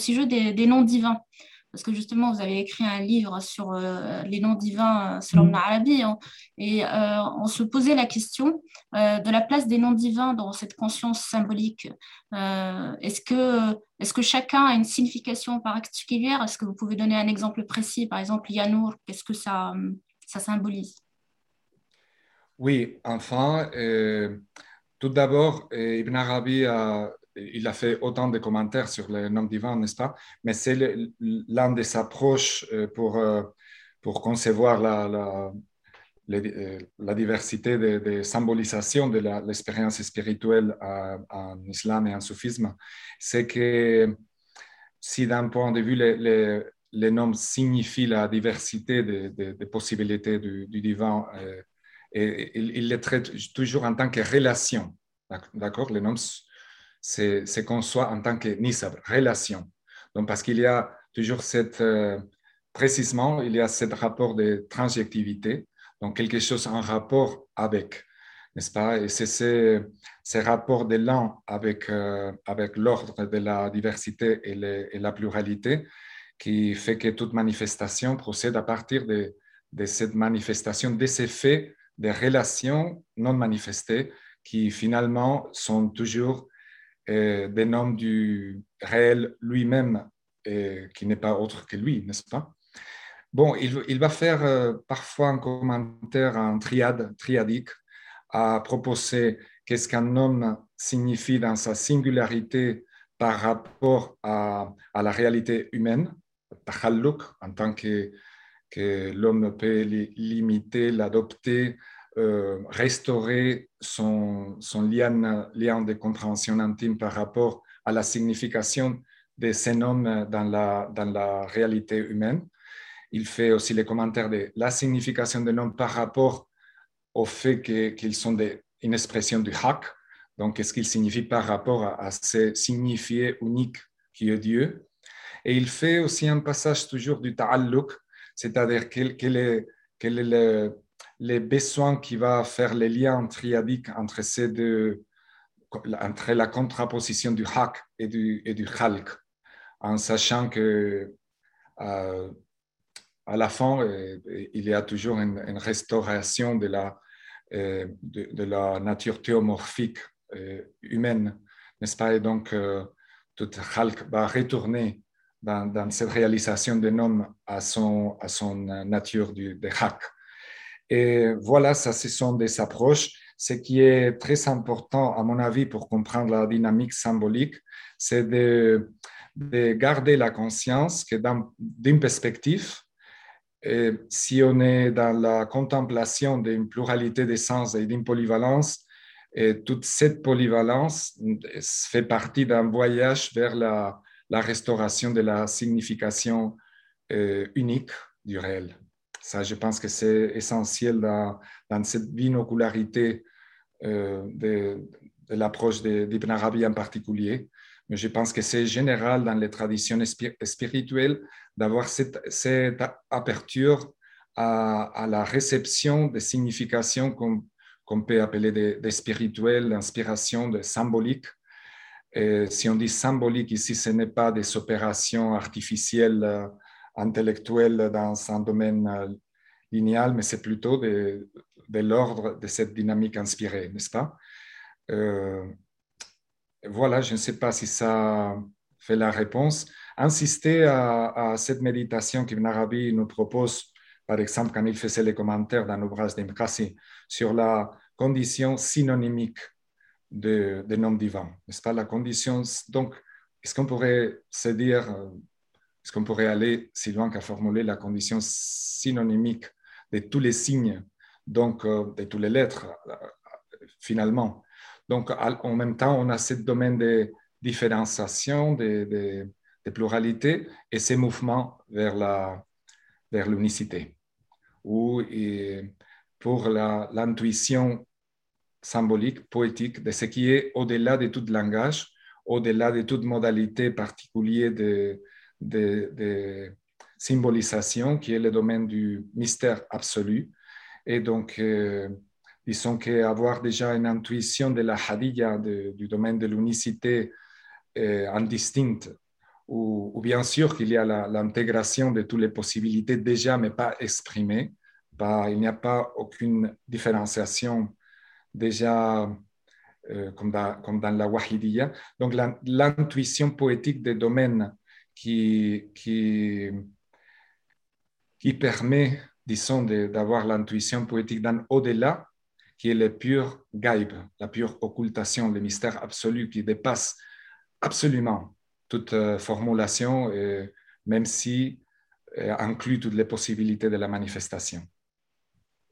sujet des, noms divins. Parce que justement, vous avez écrit un livre sur euh, les noms divins euh, selon mm. l'Arabie, hein, et euh, on se posait la question de la place des noms divins dans cette conscience symbolique. est-ce, que, est-ce que chacun a une signification particulière? Est-ce que vous pouvez donner un exemple précis? Par exemple, Yanour, qu'est-ce que ça, ça symbolise? Oui, enfin, tout d'abord, Ibn Arabi a il a fait autant de commentaires sur le nom divin, n'est-ce pas? Mais c'est l'un des approches euh, pour, euh, pour concevoir la, la, euh, la diversité des de symbolisations de l'expérience spirituelle en islam et en soufisme. C'est que si d'un point de vue, les, les, noms signifient la diversité des, possibilités du, divin, il, il les traite toujours en tant que relation. D'accord? Les noms c'est qu'on soit en tant que nisab, relation. Donc, parce qu'il y a toujours cette, euh, précisément, il y a ce rapport de transjectivité, donc quelque chose en rapport avec, n'est-ce pas? Et c'est ce, ce, rapport de l'un avec, euh, avec l'ordre de la diversité et, et, la pluralité qui fait que toute manifestation procède à partir de, de cette manifestation, de ces faits, des relations non manifestées qui finalement sont toujours des noms du réel lui-même, euh, qui n'est pas autre que lui, n'est-ce pas? Bon, il, va faire euh, parfois un commentaire en triade, triadique, à proposer qu'est-ce qu'un homme signifie dans sa singularité par rapport à, la réalité humaine, en tant que, que l'homme peut l'imiter, l'adopter, euh, restaurer son, lien, de compréhension intime par rapport à la signification de ces noms dans la, réalité humaine. Il fait aussi les commentaires de la signification des noms par rapport au fait qu'ils sont des, une expression du haq, donc qu'est-ce qu'ils signifient par rapport à, ce signifié unique qui est Dieu? Et il fait aussi un passage toujours du ta'alluq, c'est-à-dire quel, quel, est, quel est le, les besoins qui va faire les liens triadiques entre ces deux, entre la contraposition du haq et du, et du khalq, en sachant que euh, à la fin, euh, il y a toujours une, restauration de la, euh, de, la nature théomorphique humaine, n'est-ce pas? Et donc, tout khalq va retourner dans, cette réalisation des noms à son, à son nature du, de haq. Et voilà, ça, ce sont des approches. Ce qui est très important, à mon avis, pour comprendre la dynamique symbolique, c'est de, garder la conscience que d'une perspective, si on est dans la contemplation d'une pluralité d'essence et d'une polyvalence, toute cette polyvalence fait partie d'un voyage vers la, restauration de la signification euh, unique du réel. Ça, je pense que c'est essentiel dans, cette binocularité euh, de, l'approche d'Ibn Arabi en particulier. Mais je pense que c'est général dans les traditions spirituelles d'avoir cette, cette, aperture à, la réception des significations qu'on peut appeler des, spirituelles, d'inspiration, de symbolique. Et si on dit symbolique ici, ce n'est pas des opérations artificielles euh, intellectuel dans un domaine euh, linéal, mais c'est plutôt de, l'ordre de cette dynamique inspirée, n'est-ce pas? Euh, Voilà, je ne sais pas si ça fait la réponse. Insister à, cette méditation qu'Ibn Arabi nous propose, par exemple, quand il faisait les commentaires dans l'ouvrage d'Imkasi sur la condition synonymique de, de nom divin, n'est-ce pas? La condition, donc, est-ce qu'on pourrait se dire euh, est-ce qu'on pourrait aller si loin qu'à formuler la condition synonymique de tous les signes, donc euh, de toutes les lettres, euh, finalement? Donc, en même temps, on a ce domaine de différenciation, de, de, pluralité et ces mouvements vers la vers l'unicité, ou pour l'intuition symbolique, poétique de ce qui est au-delà de tout langage, au-delà de toute modalité particulière de, de, symbolisation, qui est le domaine du mystère absolu. Et donc, euh, disons qu'avoir déjà une intuition de la hadiyya, du domaine de l'unicité euh, indistincte, ou, bien sûr qu'il y a l'intégration de toutes les possibilités déjà, mais pas exprimées. il n'y a pas aucune différenciation déjà euh, comme, dans, comme, dans, la Wahidiyya. Donc l'intuition poétique des domaines qui, qui, qui permet, disons, d'avoir l'intuition poétique d'un au-delà, qui est le pur gaib, la pure occultation, le mystère absolu qui dépasse absolument toute euh, formulation, même si euh, inclut toutes les possibilités de la manifestation.